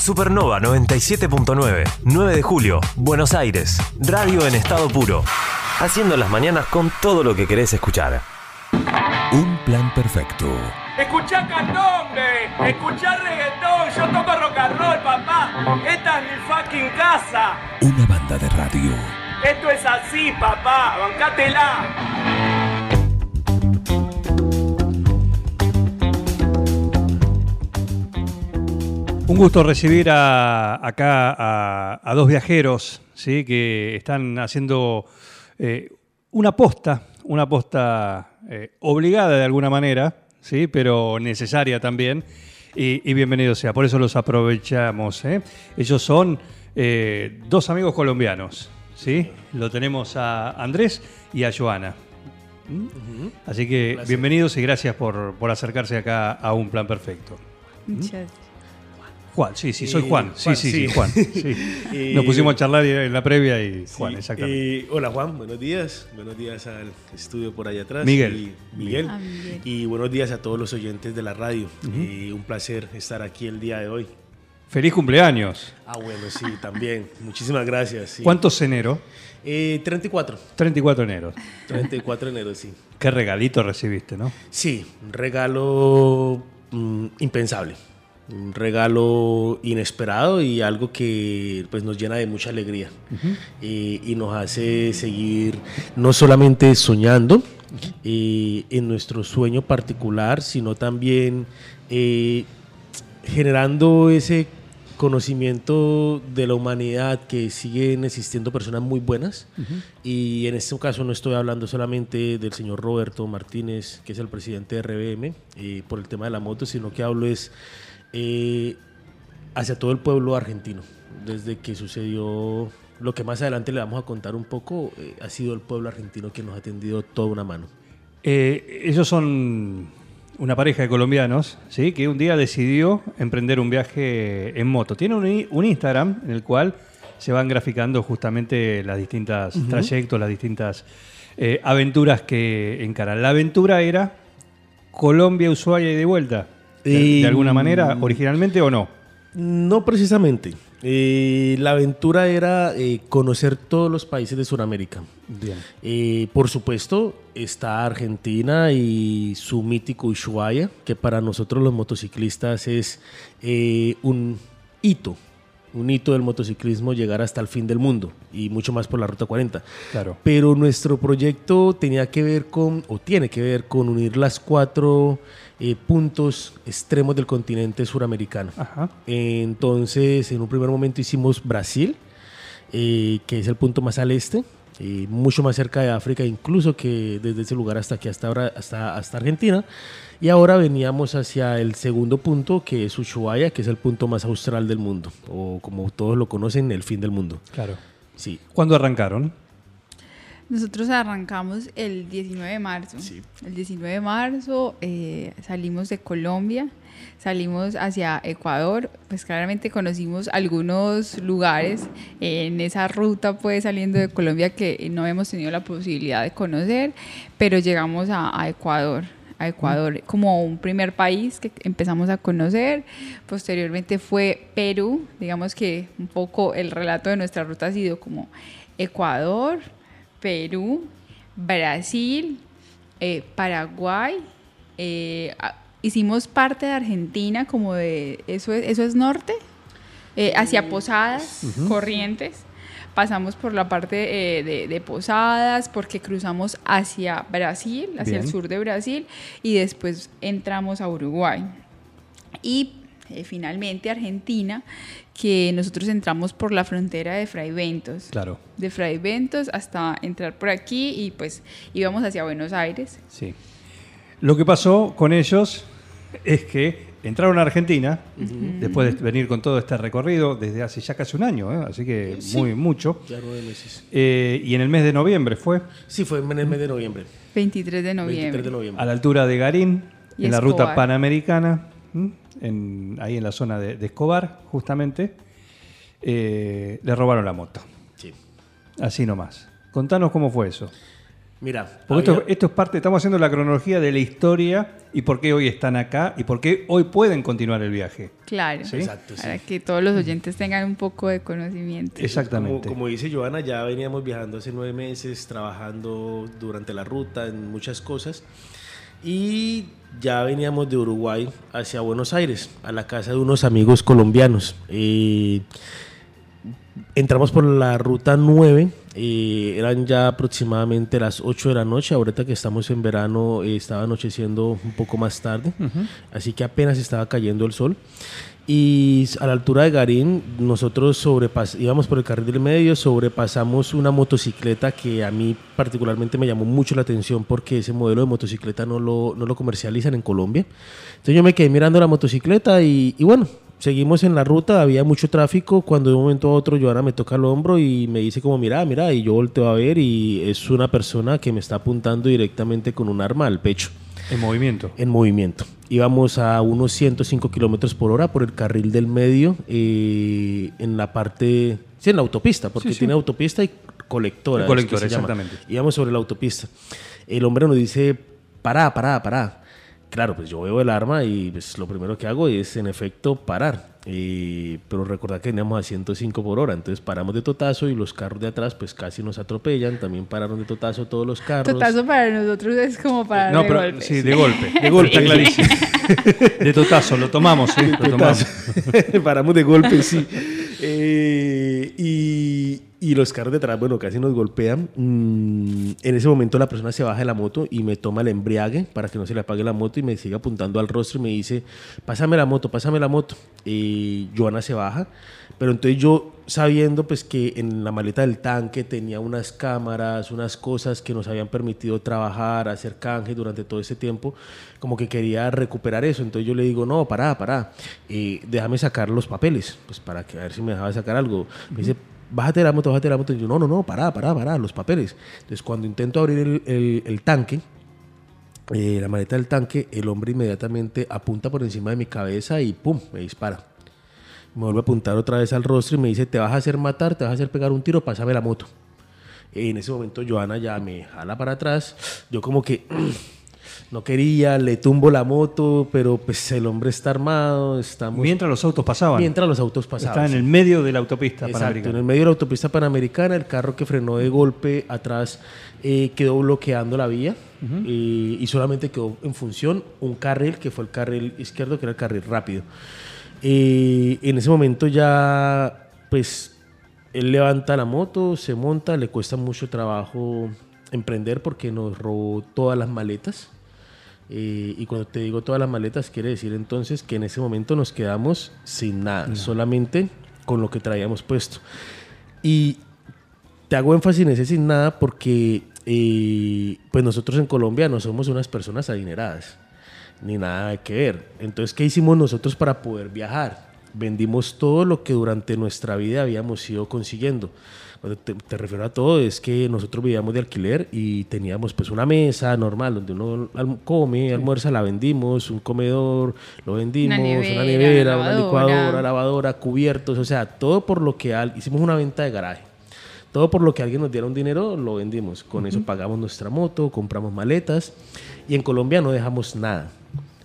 Supernova 97.9, 9 de julio, Buenos Aires. Radio en estado puro. Haciendo las mañanas con todo lo que querés escuchar. Un plan perfecto. Escuchá candombe, escuchá reggaetón, yo toco rock and roll, papá. Esta es mi fucking casa. Una banda de radio. Esto es así, papá, bancátela. Gusto recibir a- acá a, a dos viajeros ¿sí? que están haciendo eh, una posta, una posta eh, obligada de alguna manera, ¿sí? pero necesaria también. Y, y bienvenido sea, por eso los aprovechamos. ¿eh? Ellos son eh, dos amigos colombianos. ¿sí? Lo tenemos a Andrés y a Joana. ¿Mm? Así que bienvenidos y gracias por, por acercarse acá a un plan perfecto. Muchas Juan, sí, sí, soy Juan. Sí, Juan, sí, sí. sí, Juan. sí. Nos pusimos a charlar en la previa y Sí, Juan, exactamente. eh, hola Juan, buenos días. Buenos días al estudio por allá atrás. Miguel. Y Miguel. Ah, Miguel. Y buenos días a todos los oyentes de la radio. Eh, un placer estar aquí el día de hoy. Feliz cumpleaños. Ah, bueno, sí, también. Muchísimas gracias. sí. ¿Cuántos enero? Eh, 34. 34 de enero. 34 de enero, sí. Qué regalito recibiste, ¿no? Sí, un regalo mm, impensable. Un regalo inesperado y algo que pues, nos llena de mucha alegría. Eh, y nos hace seguir no solamente soñando eh, en nuestro sueño particular, sino también eh, generando ese conocimiento de la humanidad que siguen existiendo personas muy buenas. Y en este caso no estoy hablando solamente del señor Roberto Martínez que es el presidente de RBM eh, por el tema de la moto sino que hablo es eh, hacia todo el pueblo argentino desde que sucedió lo que más adelante le vamos a contar un poco eh, ha sido el pueblo argentino que nos ha tendido toda una mano Eh, ellos son una pareja de colombianos, ¿sí? Que un día decidió emprender un viaje en moto. Tiene un, un Instagram en el cual se van graficando justamente las distintas trayectos, las distintas eh, aventuras que encaran. La aventura era Colombia, Ushuaia y de vuelta. De, de alguna manera, originalmente o no. No precisamente. Eh, la aventura era eh, conocer todos los países de Sudamérica. Bien. Eh, por supuesto, está Argentina y su mítico Ushuaia, que para nosotros los motociclistas es eh, un hito, un hito del motociclismo llegar hasta el fin del mundo y mucho más por la Ruta 40. Claro. Pero nuestro proyecto tenía que ver con, o tiene que ver con unir las cuatro eh, puntos extremos del continente suramericano. Ajá. Entonces, en un primer momento hicimos Brasil, eh, que es el punto más al este, eh, mucho más cerca de África, incluso que desde ese lugar hasta aquí, hasta, ahora, hasta, hasta Argentina. Y ahora veníamos hacia el segundo punto, que es Ushuaia, que es el punto más austral del mundo, o como todos lo conocen, el fin del mundo. Claro. Sí, ¿Cuándo arrancaron? Nosotros arrancamos el 19 de marzo. Sí. El 19 de marzo eh, salimos de Colombia, salimos hacia Ecuador, pues claramente conocimos algunos lugares en esa ruta pues saliendo de Colombia que no hemos tenido la posibilidad de conocer, pero llegamos a, a Ecuador a Ecuador como un primer país que empezamos a conocer. Posteriormente fue Perú. Digamos que un poco el relato de nuestra ruta ha sido como Ecuador, Perú, Brasil, eh, Paraguay. eh, hicimos parte de Argentina, como de. ¿Eso es, eso es norte? Eh, hacia Posadas, Corrientes. Pasamos por la parte de, de Posadas, porque cruzamos hacia Brasil, hacia el sur de Brasil, y después entramos a Uruguay. Y eh, finalmente Argentina, que nosotros entramos por la frontera de Fray Ventos Claro. de Fray Ventos hasta entrar por aquí y pues íbamos hacia Buenos Aires. Sí. Lo que pasó con ellos es que entraron a Argentina después de venir con todo este recorrido desde hace ya casi un año, ¿eh? así que muy mucho. ya nueve meses. Eh, y en el mes de noviembre fue Sí, fue en el mes de noviembre. 23 de noviembre. 23 de noviembre. a la altura de Garín, Y en la ruta panamericana. En, ahí en la zona de, de Escobar, justamente, eh, le robaron la moto. Sí. Así nomás. Contanos cómo fue eso. Mira, Porque esto, había- esto es parte, estamos haciendo la cronología de la historia y por qué hoy están acá y por qué hoy pueden continuar el viaje. Claro. Sí. Exacto, sí. Para que todos los oyentes tengan un poco de conocimiento. Como, Exactamente. como dice Joana, ya veníamos viajando hace nueve meses, trabajando durante la ruta en muchas cosas. Y ya veníamos de Uruguay hacia Buenos Aires, a la casa de unos amigos colombianos. Eh, entramos por la ruta 9, eh, eran ya aproximadamente las 8 de la noche, ahorita que estamos en verano eh, estaba anocheciendo un poco más tarde, así que apenas estaba cayendo el sol. Y a la altura de Garín, nosotros íbamos por el carril del medio, sobrepasamos una motocicleta que a mí particularmente me llamó mucho la atención porque ese modelo de motocicleta no lo, no lo comercializan en Colombia. Entonces yo me quedé mirando la motocicleta y, y bueno, seguimos en la ruta, había mucho tráfico, cuando de un momento a otro Joana me toca el hombro y me dice como, mira, mira, y yo volteo a ver y es una persona que me está apuntando directamente con un arma al pecho En movimiento. en movimiento. Íbamos a unos 105 kilómetros por hora por el carril del medio, eh, en la parte, sí, en la autopista, porque Sí, sí. tiene autopista y colectora. Y colectora, es que exactamente. Íbamos sobre la autopista. El hombre nos dice, pará, pará, pará. Claro, pues yo veo el arma y pues, lo primero que hago es, en efecto, parar. Eh, pero recordad que veníamos a 105 por hora, entonces paramos de totazo y los carros de atrás pues casi nos atropellan. También pararon de totazo todos los carros. Totazo para nosotros es como para No, de pero golpe. sí, de golpe. De golpe, clarísimo. De totazo, lo tomamos, sí, lo tomamos. Paramos de golpe, sí. Eh, y, y los carros de atrás, bueno, casi nos golpean. Mm, en ese momento la persona se baja de la moto y me toma el embriague para que no se le apague la moto y me sigue apuntando al rostro y me dice, pásame la moto, pásame la moto. Y Joana se baja. Pero entonces yo, sabiendo pues que en la maleta del tanque tenía unas cámaras, unas cosas que nos habían permitido trabajar, hacer canje durante todo ese tiempo, como que quería recuperar eso. Entonces yo le digo, no, pará, pará, eh, déjame sacar los papeles, pues para que a ver si me dejaba sacar algo. Me dice, bájate de la moto, bájate de la moto. Y yo, no, no, no, pará, pará, pará, los papeles. Entonces cuando intento abrir el, el- tanque, eh, la maleta del tanque, el hombre inmediatamente apunta por encima de mi cabeza y ¡pum! me dispara. Me vuelve a apuntar otra vez al rostro y me dice, te vas a hacer matar, te vas a hacer pegar un tiro, pásame la moto. En ese momento Joana ya me jala para atrás. Yo como que no quería, le tumbo la moto, pero pues el hombre está armado, estamos... Mientras los autos pasaban. mientras los autos pasaban. Estaba en el medio de la autopista Exacto, en panamericana. el medio de la autopista panamericana, el carro que frenó de golpe atrás eh, quedó bloqueando la vía eh, y solamente quedó en función un carril que fue el carril izquierdo, que era el carril rápido. Eh, en ese momento ya, pues, él levanta la moto, se monta, le cuesta mucho trabajo emprender porque nos robó todas las maletas. Eh, y cuando te digo todas las maletas, quiere decir entonces que en ese momento nos quedamos sin nada, solamente con lo que traíamos puesto. Y te hago énfasis en ese sin nada porque eh, pues nosotros en Colombia no somos unas personas adineradas, ni nada que ver. Entonces, ¿qué hicimos nosotros para poder viajar? Vendimos todo lo que durante nuestra vida habíamos ido consiguiendo. Cuando te, te refiero a todo, es que nosotros vivíamos de alquiler y teníamos pues una mesa normal donde uno come, almuerza, la vendimos, un comedor, lo vendimos, una nevera, nevera, una, licuadora, lavadora, cubiertos, o sea, todo por lo que al- hicimos una venta de garaje. Todo por lo que alguien nos diera un dinero, lo vendimos. Con eso pagamos nuestra moto, compramos maletas y en Colombia no dejamos nada.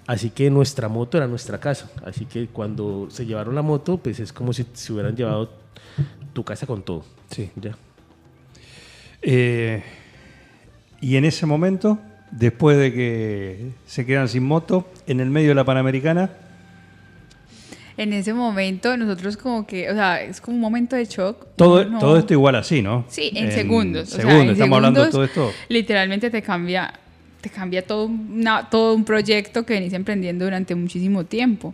Así que nuestra moto era nuestra casa. Así que cuando se llevaron la moto, pues es como si se hubieran llevado tu casa con todo. Sí. Ya. Eh, y en ese momento, después de que se quedan sin moto, en el medio de la Panamericana, En ese momento nosotros como que, o sea, es como un momento de shock. todo, no- todo esto igual así, ¿no? Sí, en, segundos. o sea, segundos, en estamos hablando de todo segundos, esto. Literalmente te cambia, te cambia todo, una- todo un proyecto que venís emprendiendo durante muchísimo tiempo.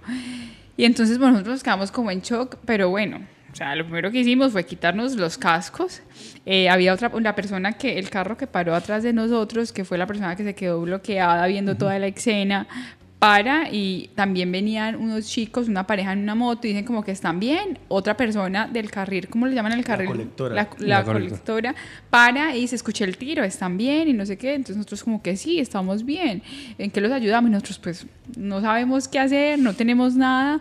Y entonces bueno, nosotros nos quedamos como en shock, pero bueno, o sea, lo primero que hicimos fue quitarnos los cascos. Eh, había otra, una persona que, el carro que paró atrás de nosotros, que fue la persona que se quedó bloqueada viendo toda la escena, para y también venían unos chicos, una pareja en una moto, y dicen como que están bien. Otra persona del carril, ¿cómo le llaman al carril? colectora. La, La la colectora. colectora para y se escucha el tiro, están bien y no sé qué. Entonces nosotros como que sí, estamos bien. ¿En qué los ayudamos? Y nosotros pues no sabemos qué hacer, no tenemos nada.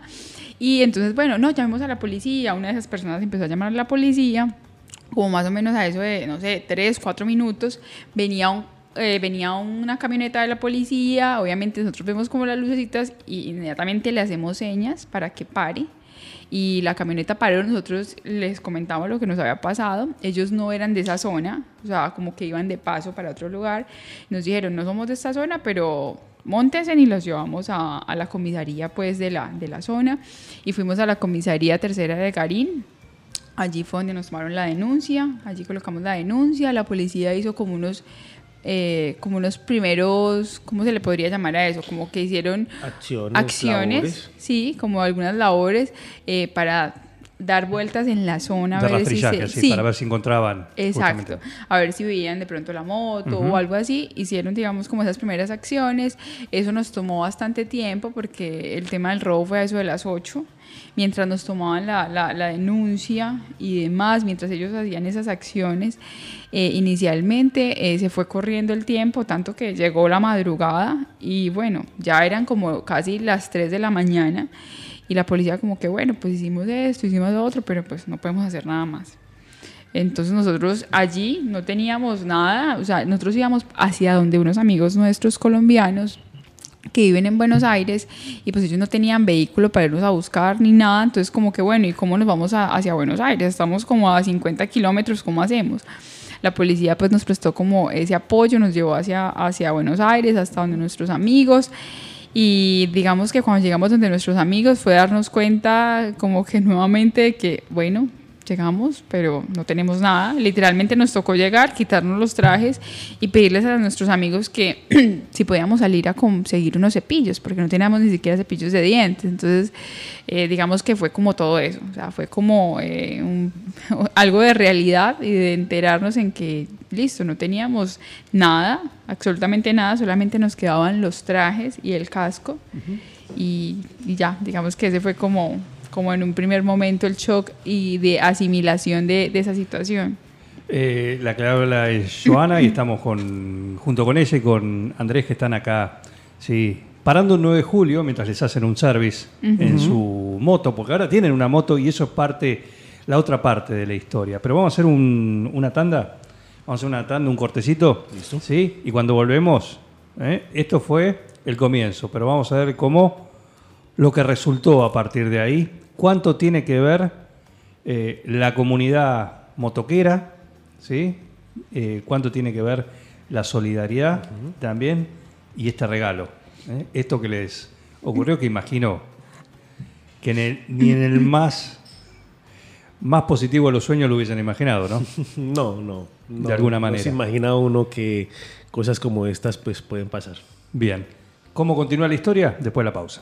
Y entonces, bueno, no, llamemos a la policía. Una de esas personas empezó a llamar a la policía. como más o menos a eso de, no sé, tres, cuatro minutos, venía un eh, venía una camioneta de la policía, obviamente nosotros vemos como las lucecitas y inmediatamente le hacemos señas para que pare. Y la camioneta paró, nosotros les comentamos lo que nos había pasado, ellos no eran de esa zona, o sea, como que iban de paso para otro lugar, nos dijeron, no somos de esta zona, pero montense y los llevamos a, a, la comisaría pues de la, de la zona y fuimos a la comisaría tercera de Garín, allí fue donde nos tomaron la denuncia, allí colocamos la denuncia, la policía hizo como unos eh, como unos primeros, ¿cómo se le podría llamar a eso? Como que hicieron acciones, acciones sí, como algunas labores eh, para dar vueltas en la zona. De ver si se, sí, para ver si encontraban. Exacto. A ver si veían de pronto la moto o algo así. Hicieron, digamos, como esas primeras acciones. Eso nos tomó bastante tiempo porque el tema del robo fue a eso de las 8 mientras nos tomaban la, la, denuncia y demás, mientras ellos hacían esas acciones, eh, inicialmente eh, se fue corriendo el tiempo, tanto que llegó la madrugada y bueno, ya eran como casi las 3 de la mañana y la policía como que bueno, pues hicimos esto, hicimos lo otro, pero pues no podemos hacer nada más. Entonces nosotros allí no teníamos nada, o sea, nosotros íbamos hacia donde unos amigos nuestros colombianos que viven en Buenos Aires y pues ellos no tenían vehículo para irnos a buscar ni nada, entonces como que bueno, ¿y cómo nos vamos hacia Buenos Aires? Estamos como a 50 kilómetros, ¿cómo hacemos? La policía pues nos prestó como ese apoyo, nos llevó hacia, hacia Buenos Aires, hasta donde nuestros amigos y digamos que cuando llegamos donde nuestros amigos fue darnos cuenta como que nuevamente que bueno, llegamos, pero no tenemos nada. Literalmente nos tocó llegar, quitarnos los trajes y pedirles a nuestros amigos que si podíamos salir a conseguir unos cepillos, porque no teníamos ni siquiera cepillos de dientes. Entonces, eh, digamos que fue como todo eso, o sea, fue como eh, algo de realidad y de enterarnos en que, listo, no teníamos nada, absolutamente nada, solamente nos quedaban los trajes y el casco. y, y ya, digamos que ese fue como como en un primer momento el shock y de asimilación de, de esa situación. Eh, la que habla es Joana y estamos con, junto con ella y con Andrés que están acá, sí, parando un 9 de julio mientras les hacen un service en su moto, porque ahora tienen una moto y eso es parte, la otra parte de la historia. Pero vamos a hacer una tanda, vamos a hacer una tanda, un cortecito, ¿Listo? ¿sí? Y cuando volvemos, ¿eh? esto fue el comienzo, pero vamos a ver cómo lo que resultó a partir de ahí cuánto tiene que ver eh, la comunidad motoquera, ¿sí? Eh, cuánto tiene que ver la solidaridad también y este regalo. ¿eh? Esto que les ocurrió, que imagino que ni en el más, más positivo de los sueños lo hubiesen imaginado, ¿no? No, no. de alguna manera. No se imagina uno que cosas como estas pues, pueden pasar. Bien. ¿Cómo continúa la historia? Después de la pausa.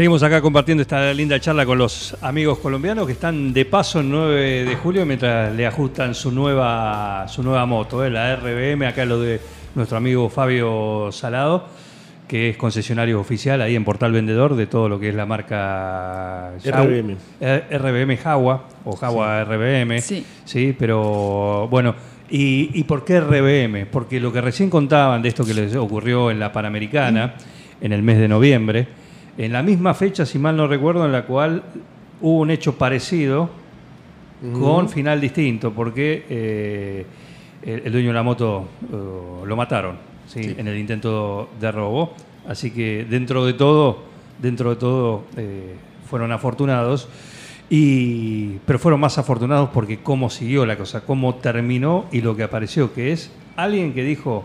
Seguimos acá compartiendo esta linda charla con los amigos colombianos que están de paso el 9 de julio mientras le ajustan su nueva, su nueva moto, ¿eh? la RBM, acá lo de nuestro amigo Fabio Salado, que es concesionario oficial ahí en Portal Vendedor de todo lo que es la marca RBM. RBM Jawa o Jawa RBM. Sí. sí, pero bueno, ¿y, ¿y por qué RBM? Porque lo que recién contaban de esto que les ocurrió en la Panamericana en el mes de noviembre, en la misma fecha, si mal no recuerdo, en la cual hubo un hecho parecido con final distinto, porque eh, el, dueño de la moto eh, lo mataron ¿sí? en el intento de robo. Así que dentro de todo, dentro de todo eh, fueron afortunados. Y, pero fueron más afortunados porque cómo siguió la cosa, cómo terminó y lo que apareció, que es alguien que dijo,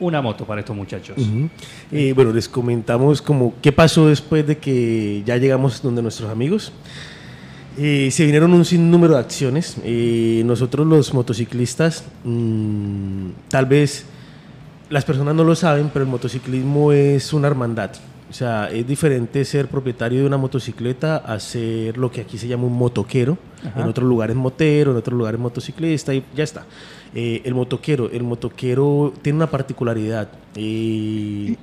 una moto para estos muchachos. Eh, bueno, les comentamos como qué pasó después de que ya llegamos donde nuestros amigos. Eh, se vinieron un sinnúmero de acciones. Eh, nosotros los motociclistas, mm, tal vez las personas no lo saben, pero el motociclismo es una hermandad. O O sea, es diferente ser propietario de una motocicleta a ser lo que aquí se llama un motoquero. Ajá. En otros lugares motero, en otros lugares motociclista y ya está. Eh, el motoquero, el motoquero tiene una particularidad. eh,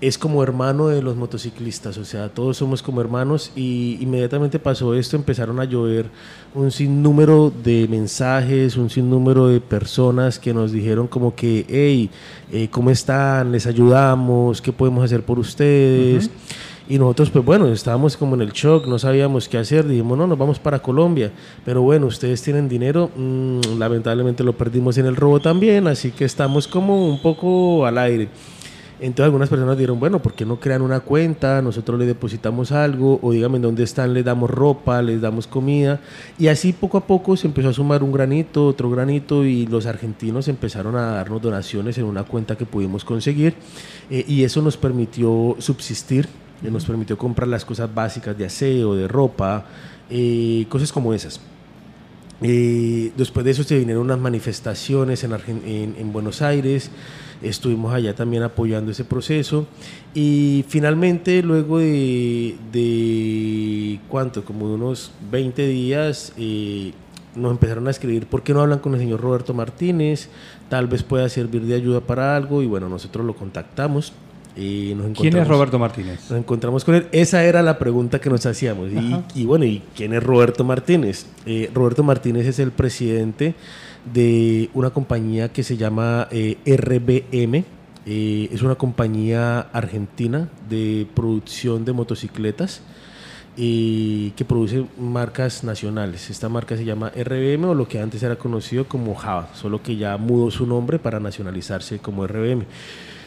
es como hermano de los motociclistas, o sea, todos somos como hermanos y inmediatamente pasó esto, empezaron a llover un sinnúmero de mensajes, un sinnúmero de personas que nos dijeron como que, hey, eh, ¿cómo están? ¿Les ayudamos? ¿Qué podemos hacer por ustedes? Y nosotros, pues bueno, estábamos como en el shock, no sabíamos qué hacer, dijimos, no, nos vamos para Colombia, pero bueno, ustedes tienen dinero, Mm, lamentablemente lo perdimos en el robo también, así que estamos como un poco al aire. Entonces algunas personas dijeron, bueno, ¿por qué no crean una cuenta? Nosotros le depositamos algo, o díganme dónde están, les damos ropa, les damos comida. Y así poco a poco se empezó a sumar un granito, otro granito, y los argentinos empezaron a darnos donaciones en una cuenta que pudimos conseguir. eh, y eso nos permitió subsistir, nos permitió comprar las cosas básicas de aseo, de ropa, eh, cosas como esas. Eh, después de eso se vinieron unas manifestaciones en, Buenos Aires, estuvimos allá también apoyando ese proceso y finalmente luego de, de ¿cuánto? Como de unos 20 días eh, nos empezaron a escribir ¿por qué no hablan con el señor Roberto Martínez? Tal vez pueda servir de ayuda para algo y bueno, nosotros lo contactamos. Y nos ¿Quién es Roberto Martínez? nos encontramos con él. Esa era la pregunta que nos hacíamos. Y bueno, ¿y quién es Roberto Martínez? Eh, Roberto Martínez es el presidente de una compañía que se llama eh, RBM. Eh, es una compañía argentina de producción de motocicletas y que produce marcas nacionales. Esta marca se llama RBM o lo que antes era conocido como Java, solo que ya mudó su nombre para nacionalizarse como RBM.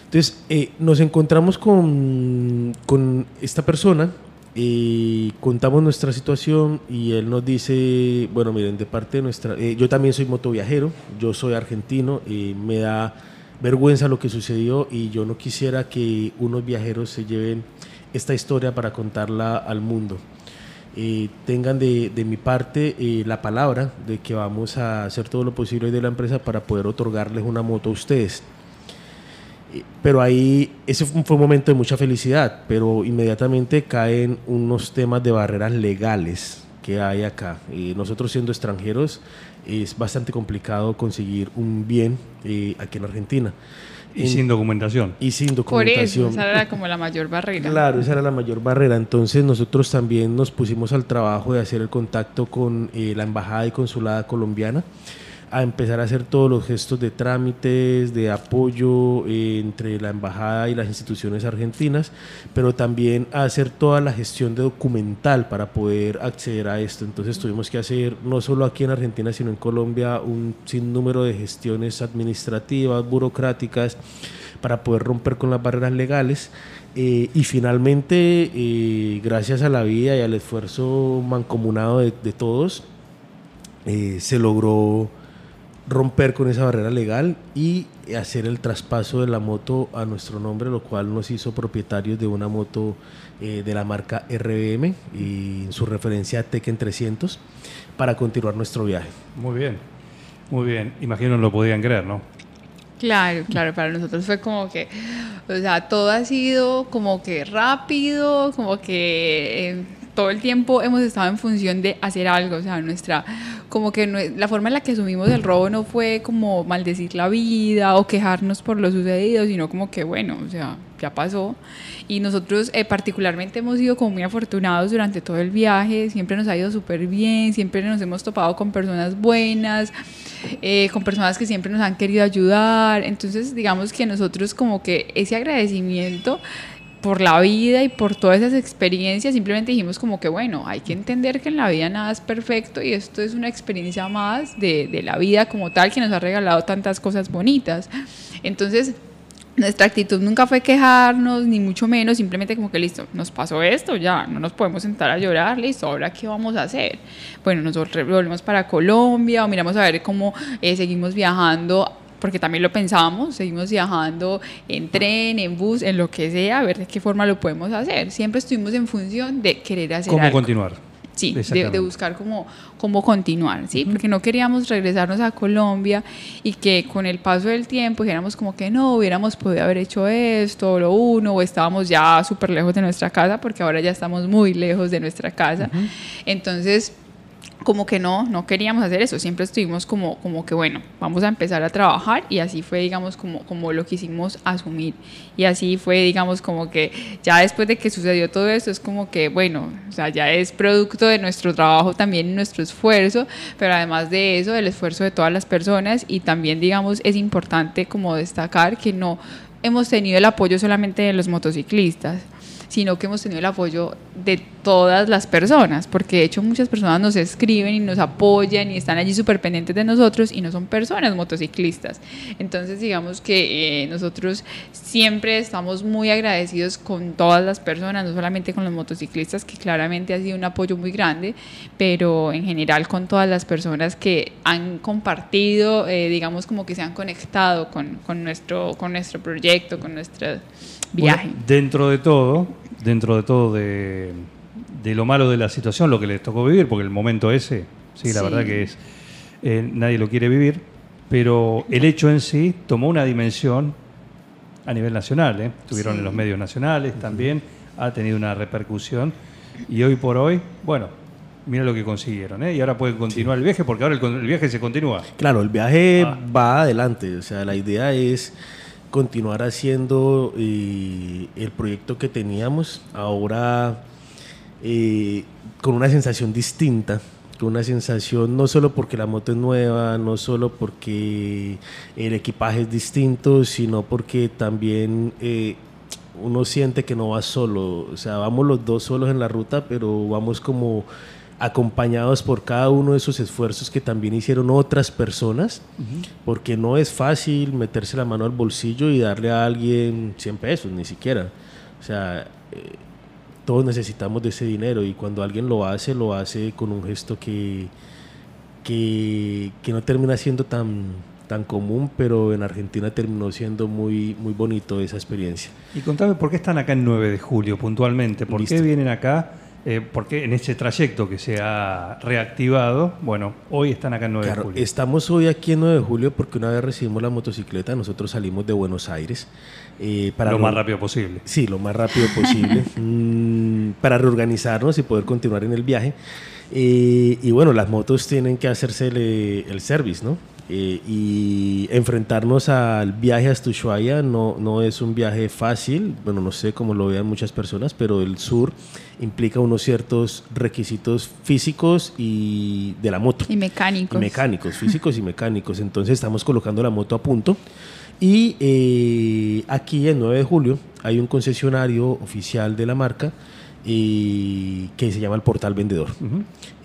Entonces, eh, nos encontramos con, con esta persona y contamos nuestra situación y él nos dice, bueno, miren, de parte de nuestra... eh, yo también soy motoviajero, yo soy argentino, y me da vergüenza lo que sucedió y yo no quisiera que unos viajeros se lleven esta historia para contarla al mundo. Eh, tengan de, de mi parte eh, la palabra de que vamos a hacer todo lo posible de la empresa para poder otorgarles una moto a ustedes. Eh, Pero ahí, ese fue un, momento de mucha felicidad, pero inmediatamente caen unos temas de barreras legales que hay acá. Y nosotros siendo extranjeros es bastante complicado conseguir un bien eh, aquí en Argentina. Y En- sin documentación. y sin Por documentación. eso, esa era como la mayor barrera. Claro, esa era la mayor barrera. Entonces nosotros también nos pusimos al trabajo de hacer el contacto con eh, la embajada y consulada colombiana a empezar a hacer todos los gestos de trámites, de apoyo eh, entre la embajada y las instituciones argentinas, pero también a hacer toda la gestión de documental para poder acceder a esto. Entonces tuvimos que hacer, no solo aquí en Argentina, sino en Colombia, un sinnúmero de gestiones administrativas, burocráticas, para poder romper con las barreras legales. Eh, y finalmente, eh, gracias a la vida y al esfuerzo mancomunado de, todos, eh, se logró romper con esa barrera legal y hacer el traspaso de la moto a nuestro nombre, lo cual nos hizo propietarios de una moto eh, de la marca RBM y en su referencia a Tekken 300 para continuar nuestro viaje. Muy bien. Muy bien. Imagino no lo podían creer, ¿no? Claro, claro, para nosotros fue como que, o sea, todo ha sido como que rápido, como que eh, todo el tiempo hemos estado en función de hacer algo, o sea, nuestra, como que no- la forma en la que asumimos el robo no fue como maldecir la vida o quejarnos por lo sucedido, sino como que, bueno, o sea, ya pasó. Y nosotros eh, particularmente hemos sido como muy afortunados durante todo el viaje, siempre nos ha ido súper bien, siempre nos hemos topado con personas buenas, eh, con personas que siempre nos han querido ayudar. Entonces, digamos que nosotros como que ese agradecimiento por la vida y por todas esas experiencias, simplemente dijimos como que, bueno, hay que entender que en la vida nada es perfecto y esto es una experiencia más de, de la vida como tal que nos ha regalado tantas cosas bonitas. Entonces, nuestra actitud nunca fue quejarnos, ni mucho menos, simplemente como que listo, nos pasó esto, ya, no nos podemos sentar a llorar, listo, ahora qué vamos a hacer. Bueno, nosotros volvemos para Colombia o miramos a ver cómo eh, seguimos viajando, porque también lo pensábamos, seguimos viajando en tren, en bus, en lo que sea, a ver de qué forma lo podemos hacer. Siempre estuvimos en función de querer hacer ¿Cómo algo. continuar? Sí, de, buscar cómo, cómo continuar, ¿sí? Porque no queríamos regresarnos a Colombia y que con el paso del tiempo dijéramos como que no, hubiéramos podido haber hecho esto o lo uno, o estábamos ya súper lejos de nuestra casa, porque ahora ya estamos muy lejos de nuestra casa. Entonces, como que no, no queríamos hacer eso, siempre estuvimos como, como que bueno, vamos a empezar a trabajar y así fue, digamos, como, como lo quisimos asumir. Y así fue, digamos, como que ya después de que sucedió todo esto, es como que, bueno, o sea, ya es producto de nuestro trabajo también, nuestro esfuerzo, pero además de eso, el esfuerzo de todas las personas y también, digamos, es importante como destacar que no hemos tenido el apoyo solamente de los motociclistas sino que hemos tenido el apoyo de todas las personas, porque de hecho muchas personas nos escriben y nos apoyan y están allí súper pendientes de nosotros y no son personas motociclistas. Entonces digamos que eh, nosotros siempre estamos muy agradecidos con todas las personas, no solamente con los motociclistas, que claramente ha sido un apoyo muy grande, pero en general con todas las personas que han compartido, eh, digamos como que se han conectado con, con, nuestro, con nuestro proyecto, con nuestro viaje. Bueno, dentro de todo, dentro de todo de, de lo malo de la situación, lo que les tocó vivir, porque el momento ese, sí, la Sí. verdad que es, eh, nadie lo quiere vivir, pero el hecho en sí tomó una dimensión a nivel nacional, ¿eh? estuvieron Sí. en los medios nacionales también, ha tenido una repercusión y hoy por hoy, bueno, mira lo que consiguieron, ¿eh? y ahora pueden continuar el viaje porque ahora el, el viaje se continúa. Claro, el viaje Ah. va adelante, o sea, la idea es continuar haciendo eh, el proyecto que teníamos, ahora eh, con una sensación distinta, con una sensación no solo porque la moto es nueva, no solo porque el equipaje es distinto, sino porque también eh, uno siente que no va solo, o sea, vamos los dos solos en la ruta, pero vamos como acompañados por cada uno de esos esfuerzos que también hicieron otras personas, porque no es fácil meterse la mano al bolsillo y darle a alguien 100 pesos, ni siquiera. O sea, eh, todos necesitamos de ese dinero y cuando alguien lo hace, lo hace con un gesto que, que, que no termina siendo tan, tan común, pero en Argentina terminó siendo muy, muy bonito esa experiencia. Y contame por qué están acá en 9 de julio puntualmente, por qué Listo. vienen acá, eh, por qué en ese trayecto que se ha reactivado, bueno, hoy están acá en 9 Claro, de julio. estamos hoy aquí en 9 de julio porque una vez recibimos la motocicleta, nosotros salimos de Buenos Aires. eh, para lo más rápido posible. Sí, lo más rápido posible, mm, para reorganizarnos y poder continuar en el viaje. Eh, y bueno, las motos tienen que hacerse el, el service, ¿no? Eh, y enfrentarnos al viaje hasta Ushuaia no, no es un viaje fácil, bueno, no sé cómo lo vean muchas personas, pero el sur implica unos ciertos requisitos físicos y de la moto. Y mecánicos. Y mecánicos, físicos y mecánicos. Entonces estamos colocando la moto a punto. Y eh, aquí en 9 de julio hay un concesionario oficial de la marca eh, que se llama el Portal Vendedor.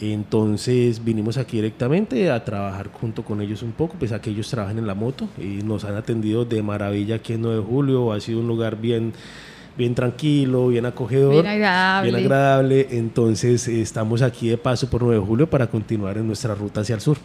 Entonces vinimos aquí directamente a trabajar junto con ellos un poco, pues a que ellos trabajen en la moto y nos han atendido de maravilla aquí en 9 de julio. Ha sido un lugar bien, bien tranquilo, bien acogedor. Bien agradable. Bien agradable. Entonces estamos aquí de paso por 9 de julio para continuar en nuestra ruta hacia el sur.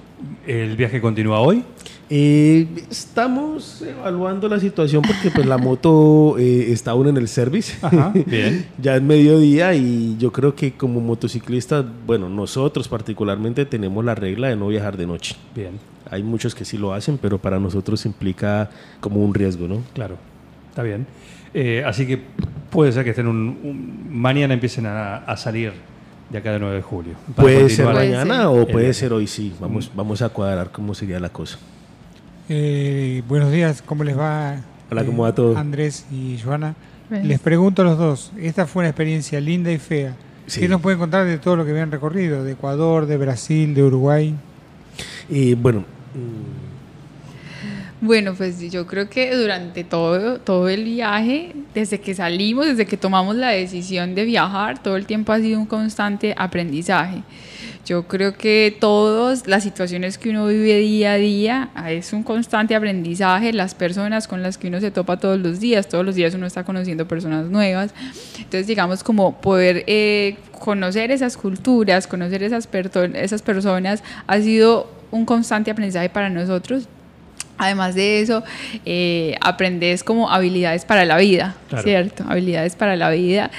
¿El viaje continúa hoy? Eh, estamos evaluando la situación porque pues la moto eh, está aún en el service. Ajá, bien. ya es mediodía y yo creo que como motociclistas, bueno, nosotros particularmente tenemos la regla de no viajar de noche. Bien, Hay muchos que sí lo hacen, pero para nosotros implica como un riesgo, ¿no? claro, está bien. Eh, así que puede ser que estén un, un- mañana empiecen a, a salir de acá de 9 de julio. Puede ser. Puede mañana ser. o puede ser hoy sí. Vamos, vamos a cuadrar cómo sería la cosa. Eh, buenos días, ¿cómo les va? Hola, eh, ¿cómo va todo? Andrés y Joana. Bien. Les pregunto a los dos, esta fue una experiencia linda y fea. Sí. ¿Qué nos pueden contar de todo lo que habían recorrido? De Ecuador, de Brasil, de Uruguay. Y bueno, mm, Bueno, pues yo creo que durante todo, todo el viaje, desde que salimos, desde que tomamos la decisión de viajar, todo el tiempo ha sido un constante aprendizaje. Yo creo que todas las situaciones que uno vive día a día ah, es un constante aprendizaje, las personas con las que uno se topa todos los días, todos los días uno está conociendo personas nuevas. Entonces, digamos, como poder eh, conocer esas culturas, conocer esas, esas personas, ha sido un constante aprendizaje para nosotros Además de eso, eh, aprendes como habilidades para la vida, Claro. ¿cierto? Habilidades para la vida,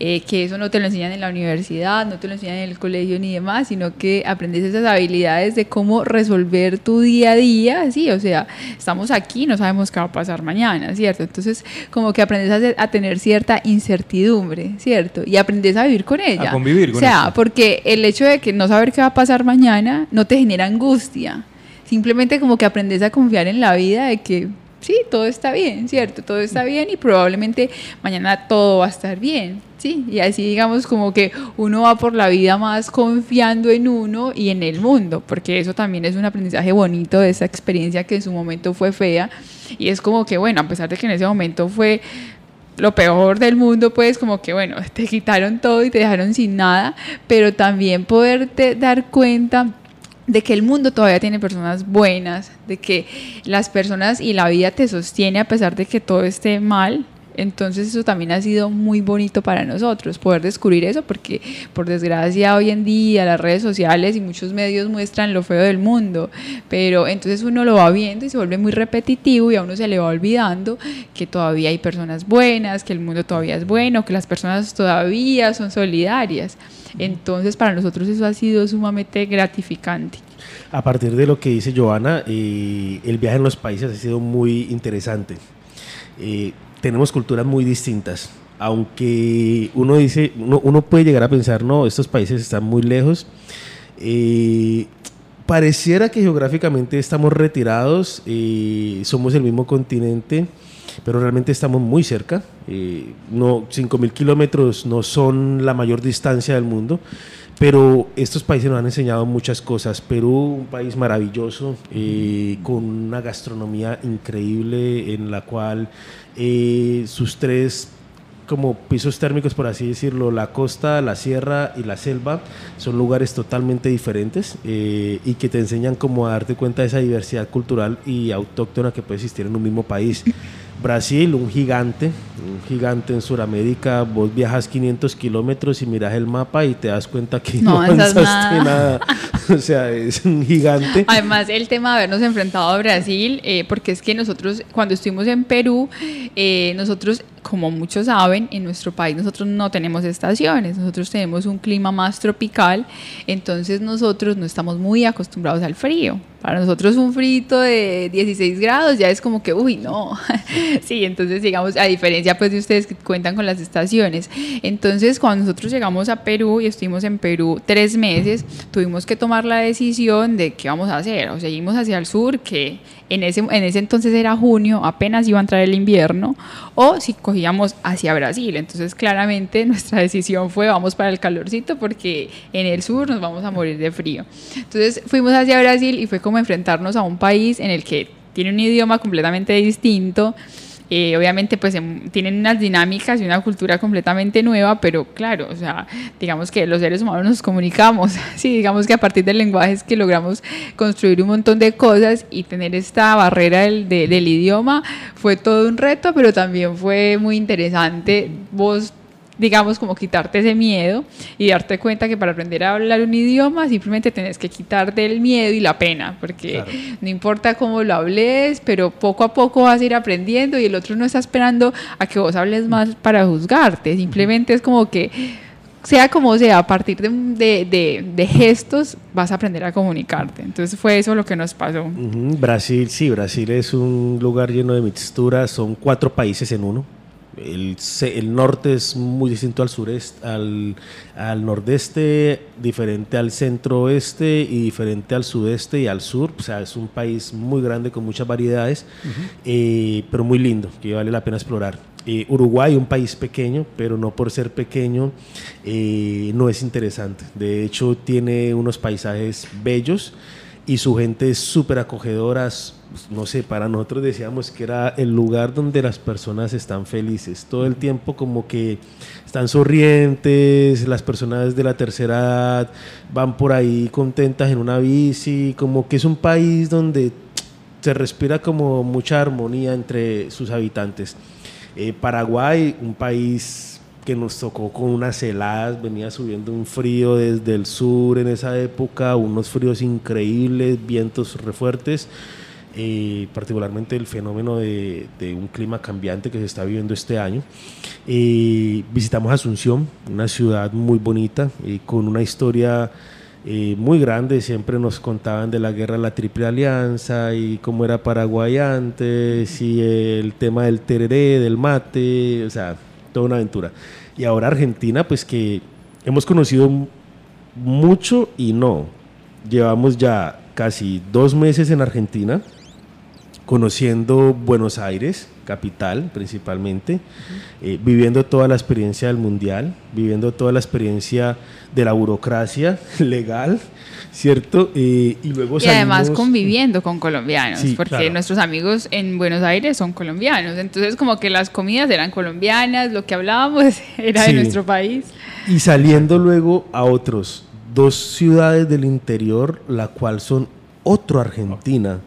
eh, que eso no te lo enseñan en la universidad, no te lo enseñan en el colegio ni demás, sino que aprendes esas habilidades de cómo resolver tu día a día, ¿sí? O sea, estamos aquí, no sabemos qué va a pasar mañana, ¿cierto? Entonces, como que aprendes a, a tener cierta incertidumbre, ¿cierto? Y aprendes a vivir con ella. convivir con O sea, eso. porque el hecho de que no saber qué va a pasar mañana no te genera angustia. Simplemente como que aprendes a confiar en la vida de que sí, todo está bien, ¿cierto? Todo está bien y probablemente mañana todo va a estar bien, ¿sí? Y así digamos como que uno va por la vida más confiando en uno y en el mundo, porque eso también es un aprendizaje bonito de esa experiencia que en su momento fue fea y es como que, bueno, a pesar de que en ese momento fue lo peor del mundo, pues como que bueno, te quitaron todo y te dejaron sin nada, pero también poderte dar cuenta de que el mundo todavía tiene personas buenas, de que las personas y la vida te sostiene a pesar de que todo esté mal. Entonces eso también ha sido muy bonito para nosotros, poder descubrir eso, porque por desgracia hoy en día las redes sociales y muchos medios muestran lo feo del mundo, pero entonces uno lo va viendo y se vuelve muy repetitivo y a uno se le va olvidando que todavía hay personas buenas, que el mundo todavía es bueno, que las personas todavía son solidarias. Entonces para nosotros eso ha sido sumamente gratificante. A partir de lo que dice Joana, eh, el viaje en los países ha sido muy interesante. Eh, tenemos culturas muy distintas. Aunque uno dice, uno, uno puede llegar a pensar, no, estos países están muy lejos. eh, pareciera que geográficamente estamos retirados, eh, somos el mismo continente, pero realmente estamos muy cerca. Eh, no, 5.000 kilómetros no son la mayor distancia del mundo, pero estos países nos han enseñado muchas cosas. Perú, un país maravilloso, eh, con una gastronomía increíble en la cual eh, sus tres como pisos térmicos, por así decirlo, la costa, la sierra y la selva son lugares totalmente diferentes eh, y que te enseñan como a darte cuenta de esa diversidad cultural y autóctona que puede existir en un mismo país. Brasil, un gigante, un gigante en Sudamérica, vos viajas 500 kilómetros y miras el mapa y te das cuenta que no, No avanzas avanzaste nada. nada. o sea, es un gigante. Además, el tema de habernos enfrentado a Brasil, eh, porque es que nosotros, cuando estuvimos en Perú, eh, nosotros, como muchos saben, en nuestro país nosotros no tenemos estaciones, nosotros tenemos un clima más tropical, entonces nosotros no estamos muy acostumbrados al frío. Para nosotros un frito de 16 grados ya es como que, uy, no. sí, entonces digamos, a diferencia pues de ustedes que cuentan con las estaciones. Entonces, cuando nosotros llegamos a Perú y estuvimos en Perú tres meses, tuvimos que tomar la decisión de qué vamos a hacer. O seguimos hacia el sur, que en ese, en ese entonces era junio, apenas iba a entrar el invierno, o si cogíamos hacia Brasil. Entonces, claramente nuestra decisión fue vamos para el calorcito porque en el sur nos vamos a morir de frío. Entonces, fuimos hacia Brasil y fue como enfrentarnos a un país en el que tiene un idioma completamente distinto. Eh, obviamente pues em, tienen unas dinámicas y una cultura completamente nueva, pero claro, o sea, digamos que los seres humanos nos comunicamos, sí, digamos que a partir del lenguaje es que logramos construir un montón de cosas y tener esta barrera del, de- del idioma fue todo un reto, pero también fue muy interesante vos digamos, como quitarte ese miedo y darte cuenta que para aprender a hablar un idioma simplemente tenés que quitarte el miedo y la pena, porque no importa cómo lo hables, pero poco a poco vas a ir aprendiendo y el otro no está esperando a que vos hables más para juzgarte, simplemente es como que sea como sea, a partir de, de- de- de gestos vas a aprender a comunicarte. Entonces fue eso lo que nos pasó. Brasil, sí, Brasil es un lugar lleno de mixturas, son cuatro países en uno. El, el norte es muy distinto al sureste, al, al nordeste, diferente al centro oeste y diferente al sudeste y al sur. O sea, es un país muy grande con muchas variedades, eh, pero muy lindo, que vale la pena explorar. Eh, Uruguay, un país pequeño, pero no por ser pequeño, eh, no es interesante. De hecho, tiene unos paisajes bellos y su gente es súper acogedora. s- No sé, para nosotros decíamos que era el lugar donde las personas están felices. Todo el tiempo como que están sonrientes, las personas de la tercera edad van por ahí contentas en una bici, como que es un país donde se respira como mucha armonía entre sus habitantes. Eh, Paraguay, un país que nos tocó con unas heladas, venía subiendo un frío desde el sur en esa época, unos fríos increíbles, vientos re fuertes. eh, particularmente el fenómeno de, un clima cambiante que se está viviendo este año. Visitamos Asunción, una ciudad muy bonita, eh, con una historia eh, muy grande. Siempre nos contaban de la guerra de la Triple Alianza y cómo era Paraguay antes, y el tema del tereré, del mate, o sea, toda una aventura. Y ahora Argentina, pues que hemos conocido mucho y no. Llevamos ya casi dos meses en Argentina, conociendo Buenos Aires, capital principalmente, eh, viviendo toda la experiencia del mundial, viviendo toda la experiencia de la burocracia legal, ¿cierto? Eh, y luego Y además conviviendo con colombianos, Sí, porque claro. nuestros amigos en Buenos Aires son colombianos. Entonces, como que las comidas eran colombianas, lo que hablábamos era de nuestro país. Y saliendo luego a otros dos ciudades del interior, la cual son otro Argentina.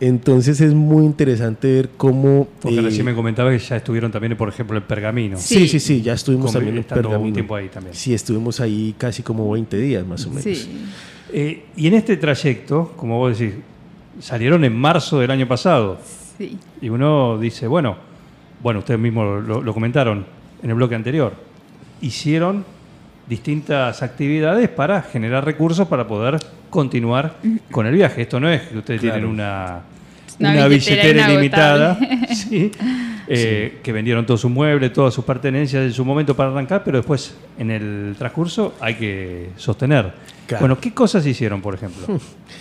Entonces es muy interesante ver cómo... Porque eh, recién me comentaba que ya estuvieron también, por ejemplo, en Pergamino. Sí, sí, sí, ya estuvimos también en estando un Pergamino. tiempo ahí también. Sí, estuvimos ahí casi como 20 días más o menos. Sí. Eh, y en este trayecto, como vos decís, salieron en marzo del año pasado. Sí. Y uno dice, bueno, bueno, ustedes mismos lo, lo comentaron en el bloque anterior, hicieron distintas actividades para generar recursos para poder continuar con el viaje. Esto no es que ustedes Claro. tienen una, Una una billetera billetera ilimitada. ¿sí? Eh, que vendieron todos sus muebles, todas sus pertenencias en su momento para arrancar, pero después en el transcurso hay que sostener. Claro. Bueno, ¿qué cosas hicieron, por ejemplo?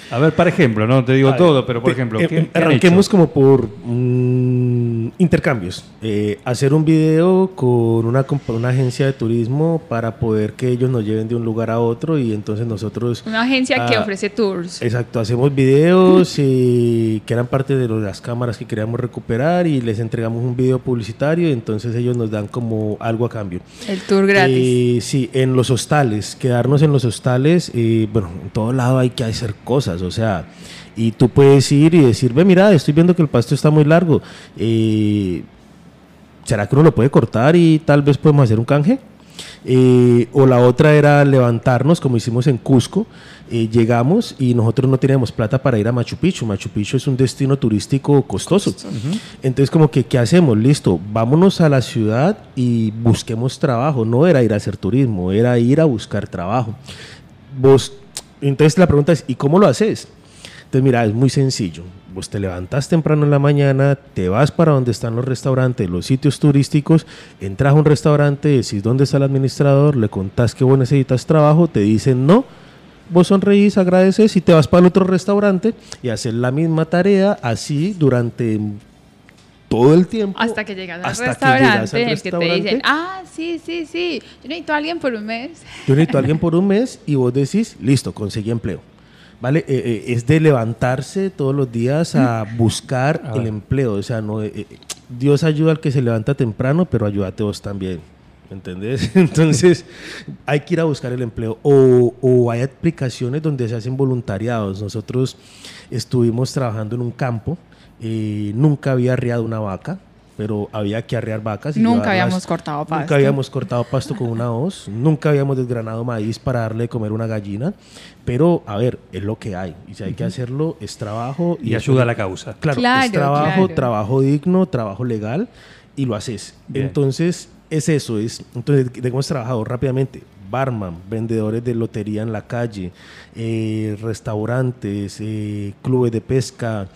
A ver, por ejemplo, no te digo todo, pero por ejemplo, eh, ¿qué, eh, qué han arranquemos hecho? como por mm, intercambios. Eh, hacer un video con una, una agencia de turismo para poder que ellos nos lleven de un lugar a otro y entonces nosotros... Una agencia que Ah, ofrece tours. Exacto, hacemos videos eh, que eran parte de las cámaras que queríamos recuperar y les entregamos un video publicitario y entonces ellos nos dan como algo a cambio. El tour gratis. Eh, sí, en los hostales, quedarnos en los hostales, eh, bueno, en todo lado hay que hacer cosas, o sea, y tú puedes ir y decir, ve, mira, estoy viendo que el pasto está muy largo, eh, ¿será que uno lo puede cortar y tal vez podemos hacer un canje? Eh, o la otra era levantarnos, como hicimos en Cusco, eh, llegamos y nosotros no teníamos plata para ir a Machu Picchu. Machu Picchu es un destino turístico costoso. Entonces, como que, ¿qué hacemos? Listo, vámonos a la ciudad y busquemos trabajo. No era ir a hacer turismo, era ir a buscar trabajo. Vos, entonces la pregunta es, ¿y cómo lo haces? Entonces, mira, es muy sencillo. Vos te levantas temprano en la mañana, te vas para donde están los restaurantes, los sitios turísticos, entras a un restaurante, decís dónde está el administrador, le contás que vos necesitas trabajo, te dicen no, vos sonreís, agradeces y te vas para el otro restaurante y haces la misma tarea así durante todo el tiempo. Hasta que llegas al hasta que restaurante llegas al en el que te dicen, ah, sí, sí, sí, yo necesito a alguien por un mes. Yo necesito a alguien por un mes y vos decís, listo, conseguí empleo. ¿Vale? Eh, eh, es de levantarse todos los días a buscar A el empleo. O sea, no, eh, eh, Dios ayuda al que se levanta temprano, pero ayúdate vos también. ¿Entendés? Entonces, hay que ir a buscar el empleo. O, o hay aplicaciones donde se hacen voluntariados. Nosotros estuvimos trabajando en un campo. eh, nunca había arriado una vaca, pero había que arrear vacas. y Nunca llevarlas- habíamos cortado pasto. Nunca habíamos cortado pasto con una hoz, nunca habíamos desgranado maíz para darle de comer una gallina, pero a ver, es lo que hay. Y si hay que hacerlo, es trabajo. Y ayuda a la causa. Claro, Claro, es trabajo, claro. trabajo digno, trabajo legal, y lo haces. Bien. Entonces, es eso, es. Entonces, ¿de qué hemos trabajado rápidamente? Barman, vendedores de lotería en la calle, eh, restaurantes, eh, clubes de pesca,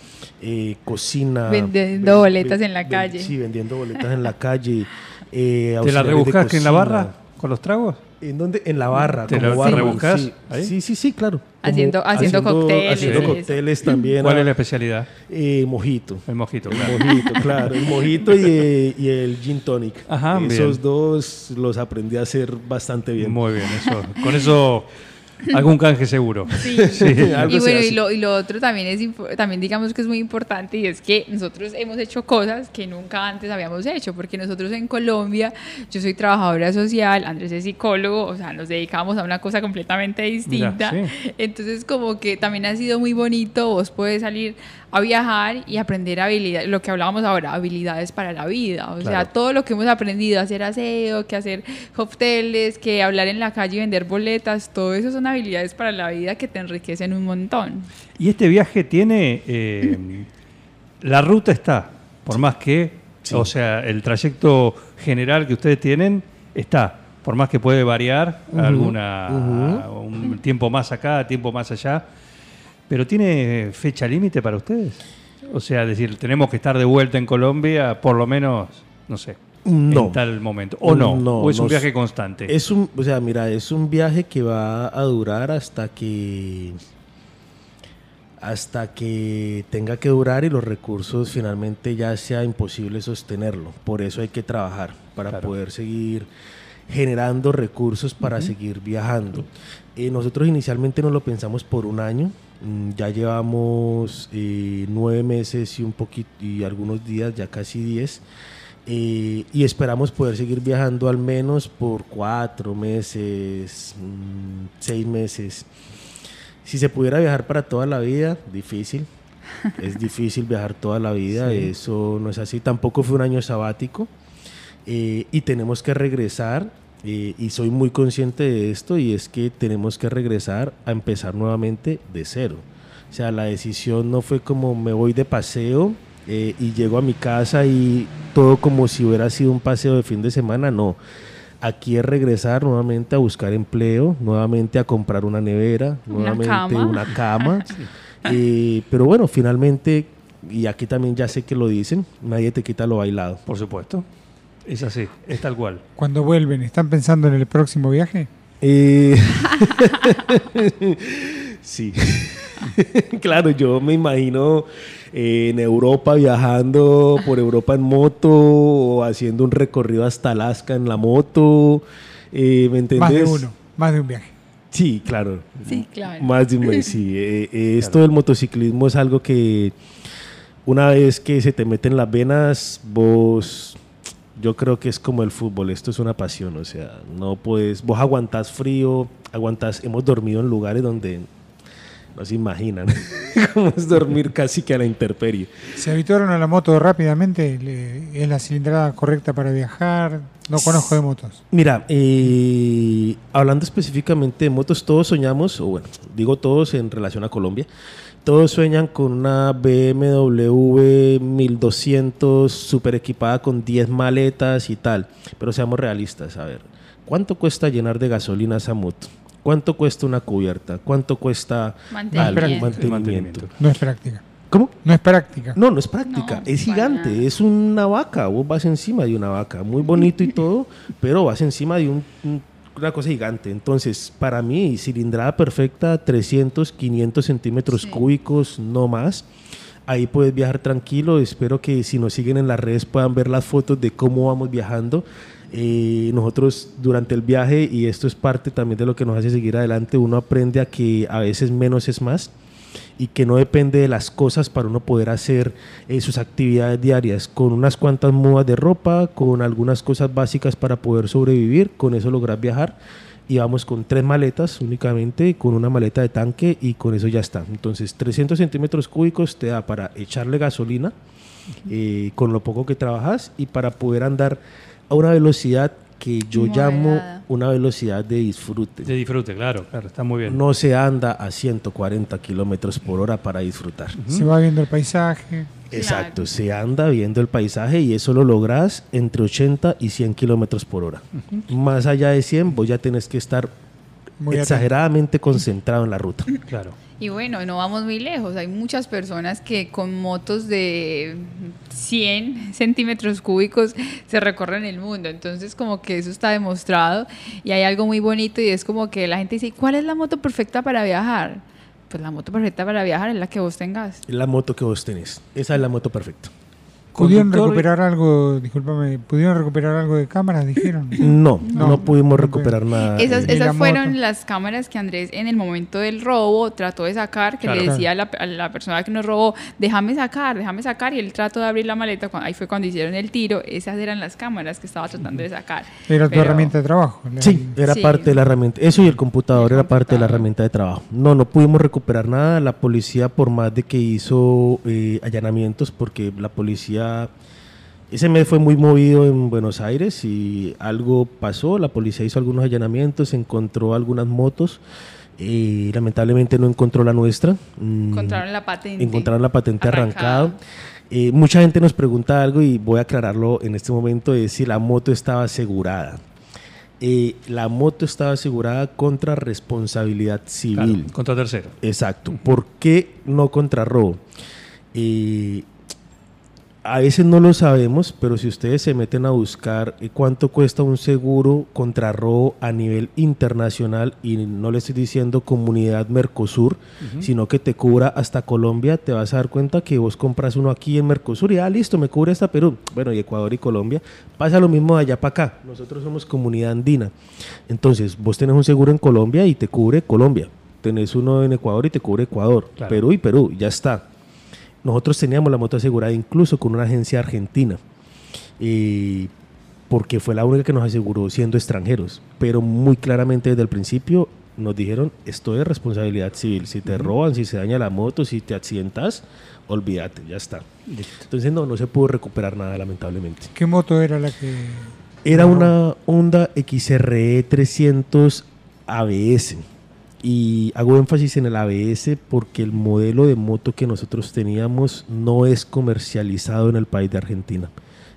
eh, cocina. Vendiendo ven- boletas ven- en la ven- calle. Sí, vendiendo boletas en la calle. eh, ¿Te la rebuscas en la barra con los tragos? ¿En dónde? En la barra. ¿Te como la- rebuscas sí. Sí, sí, sí, claro. Como Haciendo- haciendo cócteles Haciendo cócteles también. ¿Cuál ah, es la especialidad? eh, mojito. El mojito, El claro. mojito, claro. El mojito y, y el gin tonic. Ajá, Esos bien. dos los aprendí a hacer bastante bien. Muy bien, eso. Con eso, algún canje seguro. Sí. Algo y bueno, y lo, y lo otro también es también digamos que es muy importante y es que nosotros hemos hecho cosas que nunca antes habíamos hecho, porque nosotros en Colombia, yo soy trabajadora social, Andrés es psicólogo, o sea, nos dedicamos a una cosa completamente distinta. Entonces, como que también ha sido muy bonito, vos puedes salir a viajar y aprender habilidades, lo que hablábamos ahora, habilidades para la vida. O sea, todo lo que hemos aprendido, hacer aseo, que hacer cócteles, que hablar en la calle y vender boletas, todo eso son habilidades para la vida que te enriquecen un montón. Y este viaje tiene. eh, la ruta está, por más que. O sea, el trayecto general que ustedes tienen está. Por más que puede variar Ujú, alguna un tiempo más acá, tiempo más allá. Pero tiene fecha límite para ustedes. O sea, decir, tenemos que estar de vuelta en Colombia por lo menos, no sé, No. en tal momento. O no, o es un no viaje constante. Es un, o sea, mira, es un viaje que va a durar hasta que hasta que tenga que durar y los recursos finalmente ya sea imposible sostenerlo. Por eso hay que trabajar para poder seguir generando recursos para seguir viajando. Eh, nosotros inicialmente no lo pensamos por un año. Mm, Ya llevamos eh, nueve meses y un poquito y algunos días, ya casi diez. Eh, y esperamos poder seguir viajando al menos por cuatro meses, mm, seis meses. Si se pudiera viajar para toda la vida, difícil. Es difícil viajar toda la vida, Sí. eso no es así. Tampoco fue un año sabático eh, y tenemos que regresar. Eh, y soy muy consciente de esto y es que tenemos que regresar a empezar nuevamente de cero. O sea, la decisión no fue como me voy de paseo eh, y llego a mi casa y todo como si hubiera sido un paseo de fin de semana, no. Aquí es regresar nuevamente a buscar empleo, nuevamente a comprar una nevera, Una nuevamente cama. una cama. Eh, pero bueno, finalmente, y aquí también ya sé que lo dicen, nadie te quita lo bailado. Por supuesto. Es así, es tal cual. Cuando vuelven, ¿están pensando en el próximo viaje? Eh, sí. claro, yo me imagino eh, en Europa viajando por Europa en moto o haciendo un recorrido hasta Alaska en la moto. eh, ¿Me entendés? Más de uno, más de un viaje. Sí, claro. Sí, claro. Más de un mes, sí. Eh, eh, esto del motociclismo es algo que una vez que se te mete en las venas, vos, yo creo que es como el fútbol, esto es una pasión, o sea, no puedes, vos aguantás frío, aguantás, hemos dormido en lugares donde no se imaginan cómo es dormir casi que a la intemperie. ¿Se habituaron a la moto rápidamente? ¿Es la cilindrada correcta para viajar? No conozco de motos. Mira, eh, hablando específicamente de motos, todos soñamos, o bueno, digo todos en relación a Colombia, todos sueñan con una BMW 1200 super equipada con 10 maletas y tal, pero seamos realistas, a ver, ¿cuánto cuesta llenar de gasolina esa moto? ¿Cuánto cuesta una cubierta? ¿Cuánto cuesta Mantenimiento. algo? mantenimiento? No es práctica. ¿Cómo? No es práctica. No, no es práctica, es gigante, es una vaca, vos vas encima de una vaca, muy bonito y todo, pero vas encima de un- un- una cosa gigante. Entonces, para mí, cilindrada perfecta, 300, 500 centímetros cúbicos, no más. Ahí puedes viajar tranquilo. Espero que si nos siguen en las redes puedan ver las fotos de cómo vamos viajando. Eh, nosotros durante el viaje, y esto es parte también de lo que nos hace seguir adelante, uno aprende a que a veces menos es más y que no depende de las cosas para uno poder hacer eh, sus actividades diarias. Con unas cuantas mudas de ropa, con algunas cosas básicas para poder sobrevivir, con eso lograr viajar. Y vamos con tres maletas únicamente, con una maleta de tanque y con eso ya está. Entonces 300 centímetros cúbicos te da para echarle gasolina eh, con lo poco que trabajas y para poder andar a una velocidad que yo llamo una velocidad de disfrute. De disfrute, claro, claro, está muy bien. No se anda a 140 kilómetros por hora para disfrutar. Se va viendo el paisaje. Exacto, se anda viendo el paisaje y eso lo logras entre 80 y 100 kilómetros por hora. Más allá de 100, vos ya tenés que estar Muy atento. exageradamente concentrado en la ruta. Claro. Y bueno, no vamos muy lejos. Hay muchas personas que con motos de 100 centímetros cúbicos se recorren el mundo. Entonces, como que eso está demostrado. Y hay algo muy bonito y es como que la gente dice, ¿cuál es la moto perfecta para viajar? Pues la moto perfecta para viajar es la que vos tengas. La moto que vos tenés. Esa es la moto perfecta. ¿Pudieron recuperar algo, discúlpame, pudieron recuperar algo de cámaras, dijeron? No, no, No, pudimos recuperar nada. Esas, esas la fueron moto. las cámaras que Andrés en el momento del robo trató de sacar, que Claro. le decía a la, a la persona que nos robó, déjame sacar, déjame sacar, y él trató de abrir la maleta, ahí fue cuando hicieron el tiro, esas eran las cámaras que estaba tratando de sacar. Era tu Pero- herramienta de trabajo. Sí, era Sí. parte de la herramienta. Eso y el computador El era parte de la computador. herramienta de trabajo. No, no pudimos recuperar nada. La policía, por más de que hizo eh, allanamientos, porque la policía. Ese mes fue muy movido en Buenos Aires y algo pasó. La policía hizo algunos allanamientos, encontró algunas motos Eh, lamentablemente no encontró la nuestra. Mm, Encontraron la patente. encontraron la patente Arrancada. arrancada. Eh, mucha gente nos pregunta algo y voy a aclararlo en este momento, es si la moto estaba asegurada. Eh, la moto estaba asegurada contra responsabilidad civil. Claro, contra tercero. Exacto. ¿Por qué no contra robo? Eh, a veces no lo sabemos, pero si ustedes se meten a buscar eh, cuánto cuesta un seguro contra robo a nivel internacional, y no le estoy diciendo comunidad Mercosur, sino que te cubra hasta Colombia, te vas a dar cuenta que vos compras uno aquí en Mercosur y ah, listo, me cubre hasta Perú. Bueno, y Ecuador y Colombia. Pasa lo mismo de allá para acá. Nosotros somos comunidad andina. Entonces, vos tenés un seguro en Colombia y te cubre Colombia. Tenés uno en Ecuador y te cubre Ecuador. Claro. Perú y Perú, ya está. Nosotros teníamos la moto asegurada incluso con una agencia argentina, y porque fue la única que nos aseguró siendo extranjeros. Pero muy claramente desde el principio nos dijeron, esto es responsabilidad civil. Si te roban, si se daña la moto, si te accidentas, olvídate, ya está. Entonces no, no se pudo recuperar nada lamentablemente. ¿Qué moto era la que.? Era una Honda XRE 300 ABS. Y hago énfasis en el ABS porque el modelo de moto que nosotros teníamos no es comercializado en el país de Argentina.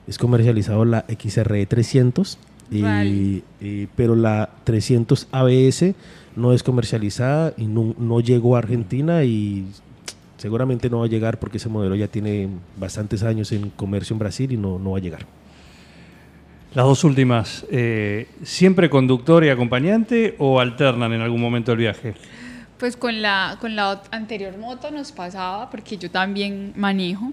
Es comercializado la XRE 300, y- Rally. y- pero la 300 ABS no es comercializada y no, no llegó a Argentina y seguramente no va a llegar porque ese modelo ya tiene bastantes años en comercio en Brasil y no, no va a llegar. Las dos últimas, eh, ¿siempre conductor y acompañante o alternan en algún momento del viaje? Pues con la, con la anterior moto nos pasaba, porque yo también manejo,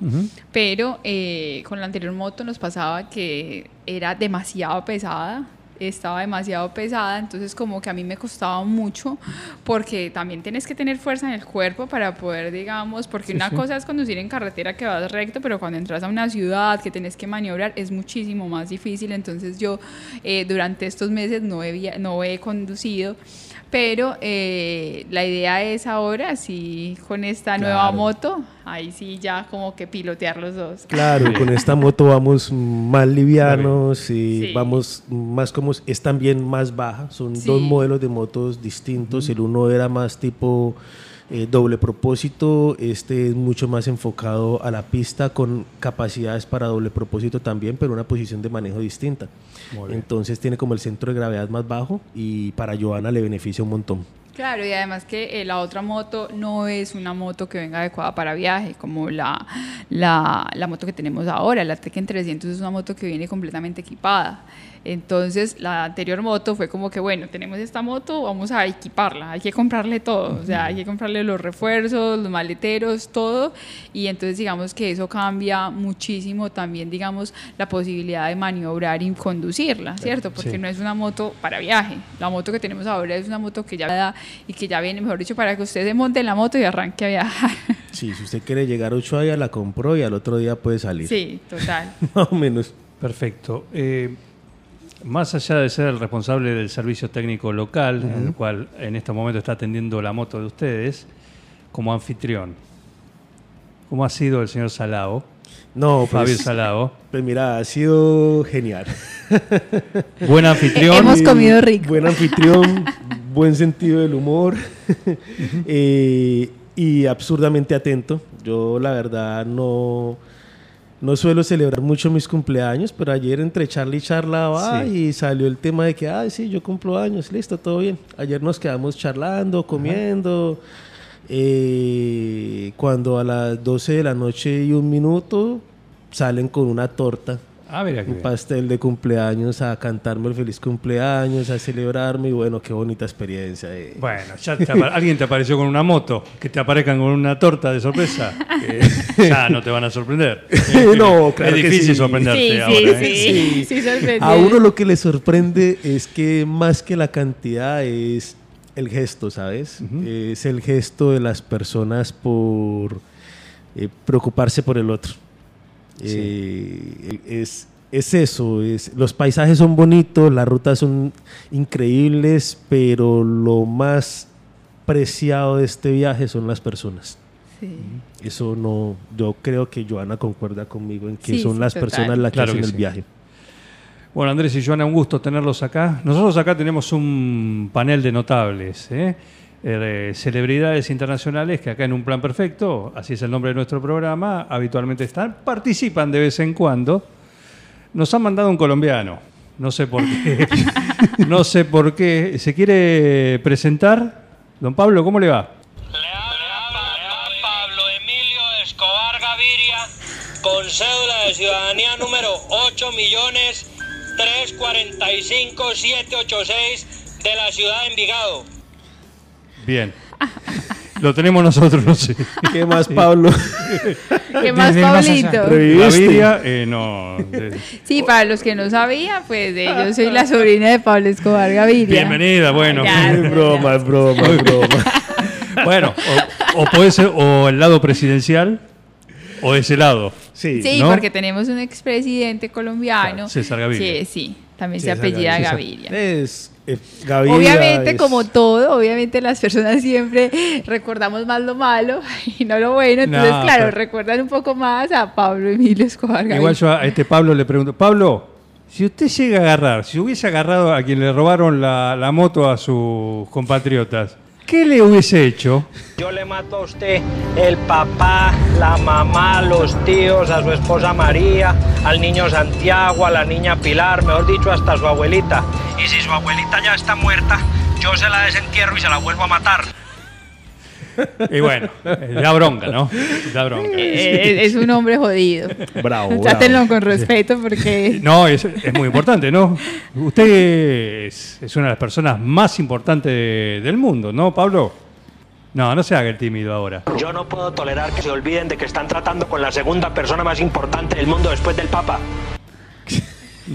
pero eh, con la anterior moto nos pasaba que era demasiado pesada, estaba demasiado pesada, entonces como que a mí me costaba mucho, porque también tienes que tener fuerza en el cuerpo para poder, digamos, porque una cosa es conducir en carretera que vas recto, pero cuando entras a una ciudad que tienes que maniobrar es muchísimo más difícil, entonces yo eh, durante estos meses no he, no he conducido. Pero eh, la idea es ahora, sí, con esta nueva moto, ahí sí ya como que pilotear los dos. Claro, con esta moto vamos más livianos y Sí. vamos más como es también más baja. Son Sí. dos modelos de motos distintos. El uno era más tipo eh, doble propósito, este es mucho más enfocado a la pista con capacidades para doble propósito también, pero una posición de manejo distinta. Entonces tiene como el centro de gravedad más bajo y para Joana le beneficia un montón. Claro, y además que eh, la otra moto no es una moto que venga adecuada para viaje, como la, la, la moto que tenemos ahora. La Tekken 300 es una moto que viene completamente equipada. Entonces, la anterior moto fue como que, bueno, tenemos esta moto, vamos a equiparla, hay que comprarle todo, o sea, hay que comprarle los refuerzos, los maleteros, todo. Y entonces, digamos que eso cambia muchísimo también, digamos, la posibilidad de maniobrar y conducirla, ¿cierto? Porque Sí. no es una moto para viaje. La moto que tenemos ahora es una moto que ya da y que ya viene, mejor dicho, para que usted se monte en la moto y arranque a viajar. Sí, si usted quiere llegar a Ushuaia, la compró y al otro día puede salir. Sí, total. Más o menos. Perfecto. Eh, más allá de ser el responsable del servicio técnico local, el cual en este momento está atendiendo la moto de ustedes, como anfitrión, ¿cómo ha sido el señor Salao, No, Fabio pues, Salao? pues mira, ha sido genial. Buen anfitrión. Hemos comido rico. Buen anfitrión, buen sentido del humor eh, y absurdamente atento. Yo la verdad no, no suelo celebrar mucho mis cumpleaños, pero ayer entre charla y charla va, Sí. y salió el tema de que, ay, sí, yo cumplo años, listo, todo bien. Ayer nos quedamos charlando, comiendo. eh, cuando a las 12 de la noche y un minuto salen con una torta Ah, mira un bien. pastel de cumpleaños a cantarme el feliz cumpleaños, a celebrarme y bueno, qué bonita experiencia. eh. Bueno, ya te alguien te apareció con una moto, que te aparezcan con una torta de sorpresa, que ya no te van a sorprender. No, claro es que difícil sí. sorprenderte Sí, sí, ahora. ¿eh? sí. Sí, sorprende. A uno lo que le sorprende es que más que la cantidad es el gesto, ¿sabes? Es el gesto de las personas por eh, preocuparse por el otro. Eh, es, es eso, es, los paisajes son bonitos, las rutas son increíbles, pero lo más preciado de este viaje son las personas. Sí. Eso no, yo creo que Joana concuerda conmigo en que Sí, son sí, las total. personas las que Claro hacen que el sí. viaje. Bueno, Andrés y Joana, un gusto tenerlos acá. Nosotros acá tenemos un panel de notables. ¿eh? Eh, celebridades internacionales que acá en Un Plan Perfecto, así es el nombre de nuestro programa, habitualmente están, participan de vez en cuando. Nos han mandado un colombiano, no sé por qué. no sé por qué. ¿Se quiere presentar? Don Pablo, ¿cómo le va? Pablo Emilio Escobar Gaviria, con cédula de ciudadanía número 8 millones 345 786 de la ciudad de Envigado. Bien. Lo tenemos nosotros, no sé. ¿Qué más, Pablo? ¿Qué más, Desde. Pablito? Gaviria, eh, no. Sí, para los que no sabían, pues eh, yo soy la sobrina de Pablo Escobar Gaviria. Bienvenida, bueno. Ya, Es broma, es broma, es broma. Bueno, o, o puede ser o el lado presidencial o ese lado. Sí. Sí, ¿no? porque tenemos un expresidente colombiano. Claro, César Gaviria. Sí, sí, también César se apellida Gaviria. Gaviria. Es, eh, Obviamente, es- como todo, obviamente las personas siempre recordamos más lo malo y no lo bueno. Entonces, claro, pero- recuerdan un poco más a Pablo Emilio Escobar. Igual yo a este Pablo le pregunto, Pablo, si usted llega a agarrar, si hubiese agarrado a quien le robaron la, la moto a sus compatriotas, ¿qué le hubiese hecho? Yo le mato a usted el papá, la mamá, los tíos, a su esposa María, al niño Santiago, a la niña Pilar, mejor dicho, hasta su abuelita. Y si su abuelita ya está muerta, yo se la desentierro y se la vuelvo a matar. Y bueno, eh, da bronca, ¿no? Da bronca. Eh, es un hombre jodido. Bravo, Trátenlo bravo. con respeto porque No, es, es muy importante, ¿no? Usted es, es una de las personas más importantes de- del mundo, ¿no, Pablo? No, no se haga el tímido ahora. Yo no puedo tolerar que se olviden de que están tratando con la segunda persona más importante del mundo después del Papa.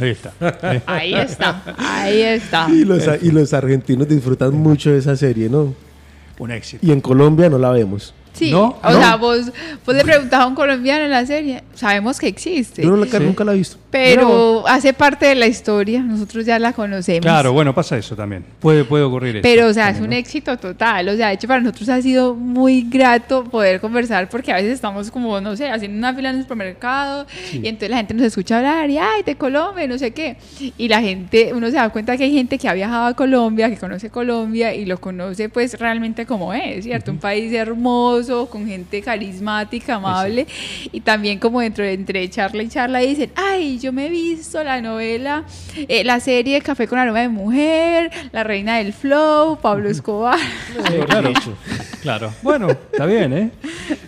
Ahí está. Eh, ahí está, ahí está. Y los, y los argentinos disfrutan mucho de esa serie, ¿no? Un éxito. Y en Colombia no la vemos. Sí, ¿No? o ¿No? sea, vos, vos le preguntas a un colombiano en la serie, sabemos que existe, Yo no la- Sí. nunca la he visto. Pero hace parte de la historia, nosotros ya la conocemos. Claro, bueno, pasa eso también. Puede, puede ocurrir eso. Pero, o sea, es un ¿no? éxito total. O sea, de hecho, para nosotros ha sido muy grato poder conversar porque a veces estamos como, no sé, haciendo una fila en el supermercado y entonces la gente nos escucha hablar y, ay, de Colombia, no sé qué. Y la gente, uno se da cuenta que hay gente que ha viajado a Colombia, que conoce Colombia y lo conoce pues realmente como es, ¿cierto? Un país hermoso, con gente carismática, amable. Y también como dentro de entre charla y charla dicen, ay, yo me he visto la novela, eh, la serie Café con aroma de mujer, La Reina del Flow, Pablo Escobar. Sí, claro. claro. Bueno, está bien, ¿eh?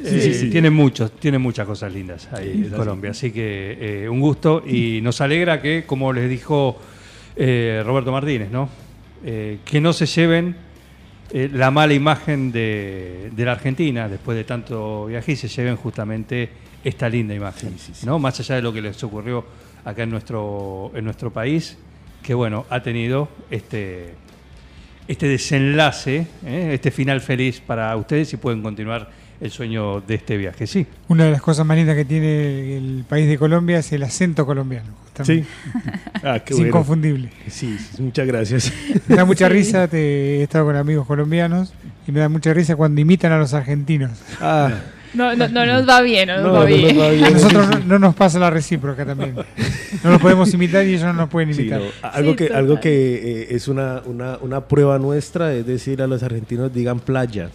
Eh, Tiene muchos, tiene muchas cosas lindas ahí en Colombia. Así que eh, un gusto y nos alegra que, como les dijo eh, Roberto Martínez, ¿no? Eh, que no se lleven eh, la mala imagen de, de la Argentina después de tanto viaje y se lleven justamente esta linda imagen, ¿no? Más allá de lo que les ocurrió acá en nuestro, en nuestro país, que bueno, ha tenido este, este desenlace, ¿eh? este final feliz para ustedes y pueden continuar el sueño de este viaje, sí. Una de las cosas más lindas que tiene el país de Colombia es el acento colombiano. justamente. Sí. Ah, qué es bueno. inconfundible. Sí, sí, muchas gracias. Me da mucha risa, te, he estado con amigos colombianos y me da mucha risa cuando imitan a los argentinos. Ah, No, no, no nos va bien, no nos no, va no bien. nos va A nosotros no, no nos pasa la recíproca también. No los podemos imitar y ellos no nos pueden Sí, imitar. no, Algo Sí, que, total. algo que eh, es una, una, una prueba nuestra es decir a los argentinos digan playa.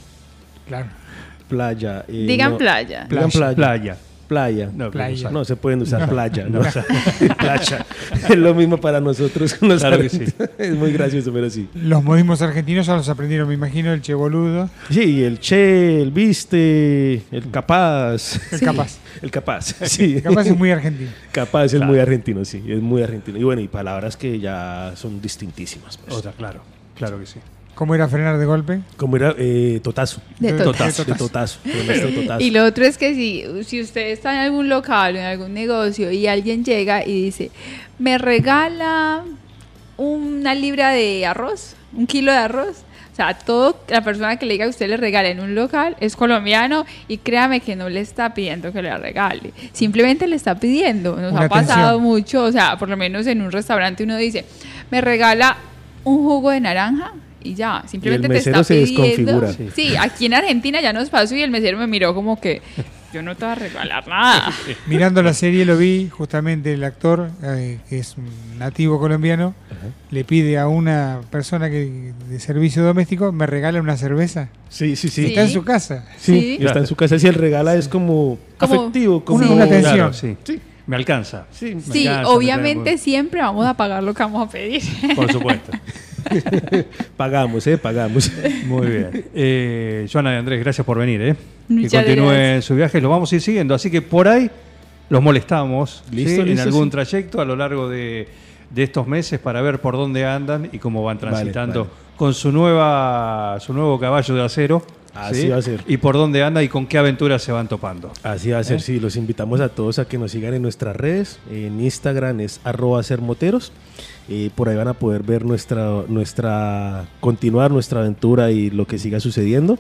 Claro. Playa. eh, Digan no- playa. Digan playa. Playa. Playa. No, Playa. No se pueden usar playa, ¿no? playa. Es lo mismo para nosotros Claro que argentinos. Es muy gracioso, pero sí. Los modismos argentinos ya los aprendieron, me imagino, el che boludo. Sí, el che, el viste, el capaz. El capaz. El capaz, sí. El capaz es muy argentino. Capaz es Claro. muy argentino, sí. Es muy argentino. Y bueno, y palabras que ya son distintísimas. pues. Otra, claro, claro que sí. ¿Cómo era frenar de golpe? Como era eh, totazo. De De totazo. De totazo. de nuestro totazo. Y lo otro es que si, si usted está en algún local o en algún negocio y alguien llega y dice, me regala una libra de arroz, un kilo de arroz. O sea, todo la persona que le diga que usted le regale en un local es colombiano y créame que no le está pidiendo que le regale. Simplemente le está pidiendo. Nos Una ha pasado atención. mucho, o sea, por lo menos en un restaurante uno dice, me regala un jugo de naranja y ya, simplemente te mesero está se pidiendo. desconfigura. Sí. aquí en Argentina ya nos pasó y el mesero me miró como que, yo no te voy a regalar nada. Mirando la serie lo vi, justamente el actor, eh, que es un nativo colombiano, le pide a una persona que de servicio doméstico, me regala una cerveza. Sí, sí, sí. Está en su casa. Sí, está en su casa. Si el regala es como, Como- afectivo, como Una- una atención. Claro, sí. Me alcanza. Sí, Me Sí, alcanza, obviamente me siempre vamos a pagar lo que vamos a pedir. Por supuesto. pagamos, ¿eh? Pagamos. Muy bien. Eh, Joana y Andrés, gracias por venir. ¿eh? Muchas que continúen gracias. su viaje, lo vamos a ir siguiendo. Así que por ahí los molestamos ¿sí? Listo, en algún sí. trayecto a lo largo de, de estos meses para ver por dónde andan y cómo van transitando vale. con su nueva su nuevo caballo de acero. Así ¿sí? va a ser. Y por dónde anda y con qué aventuras se van topando. Así va a ser, sí. Los invitamos a todos a que nos sigan en nuestras redes. En Instagram es arroba sermoteros. Eh, por ahí van a poder ver nuestra, nuestra, continuar nuestra aventura y lo que siga sucediendo.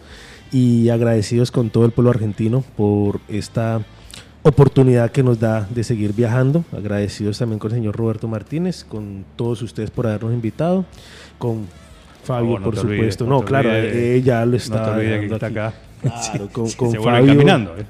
Y agradecidos con todo el pueblo argentino por esta oportunidad que nos da de seguir viajando. Agradecidos también con el señor Roberto Martínez, con todos ustedes por habernos invitado, con Fabio, no por te olvides, supuesto. no No, te claro, olvides. eh, lo No está. te olvides que está acá. Claro, con, Sí, con se vuelven Fabio. caminando. ¿eh?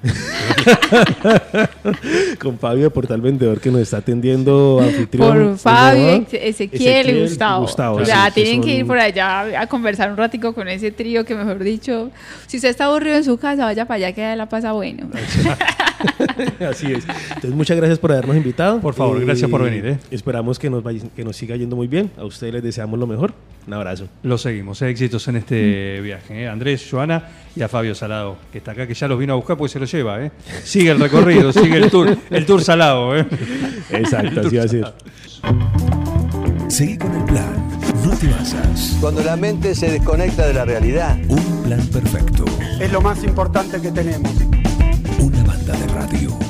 con Fabio de Portal Vendedor que nos está atendiendo anfitrión. Por Fabio, Ezequiel, y Gustavo. o sea, sí, tienen que son- ir por allá a conversar un ratico con ese trío que, mejor dicho, si usted está aburrido en su casa, vaya para allá que la pasa bueno. Así es. Entonces, muchas gracias por habernos invitado. Por favor, gracias por venir, ¿eh? Esperamos que nos, vaya- que nos siga yendo muy bien. A ustedes les deseamos lo mejor. Un abrazo. Lo seguimos, éxitos en este viaje. ¿eh? Andrés, Joana y a Fabio Salado, que está acá, que ya los vino a buscar porque se los lleva. ¿eh? Sigue el recorrido, sigue el tour, el tour salado. ¿eh? Exacto, así va a ser. Seguí con el plan. No te basas. Cuando la mente se desconecta de la realidad. Un plan perfecto. Es lo más importante que tenemos de radio.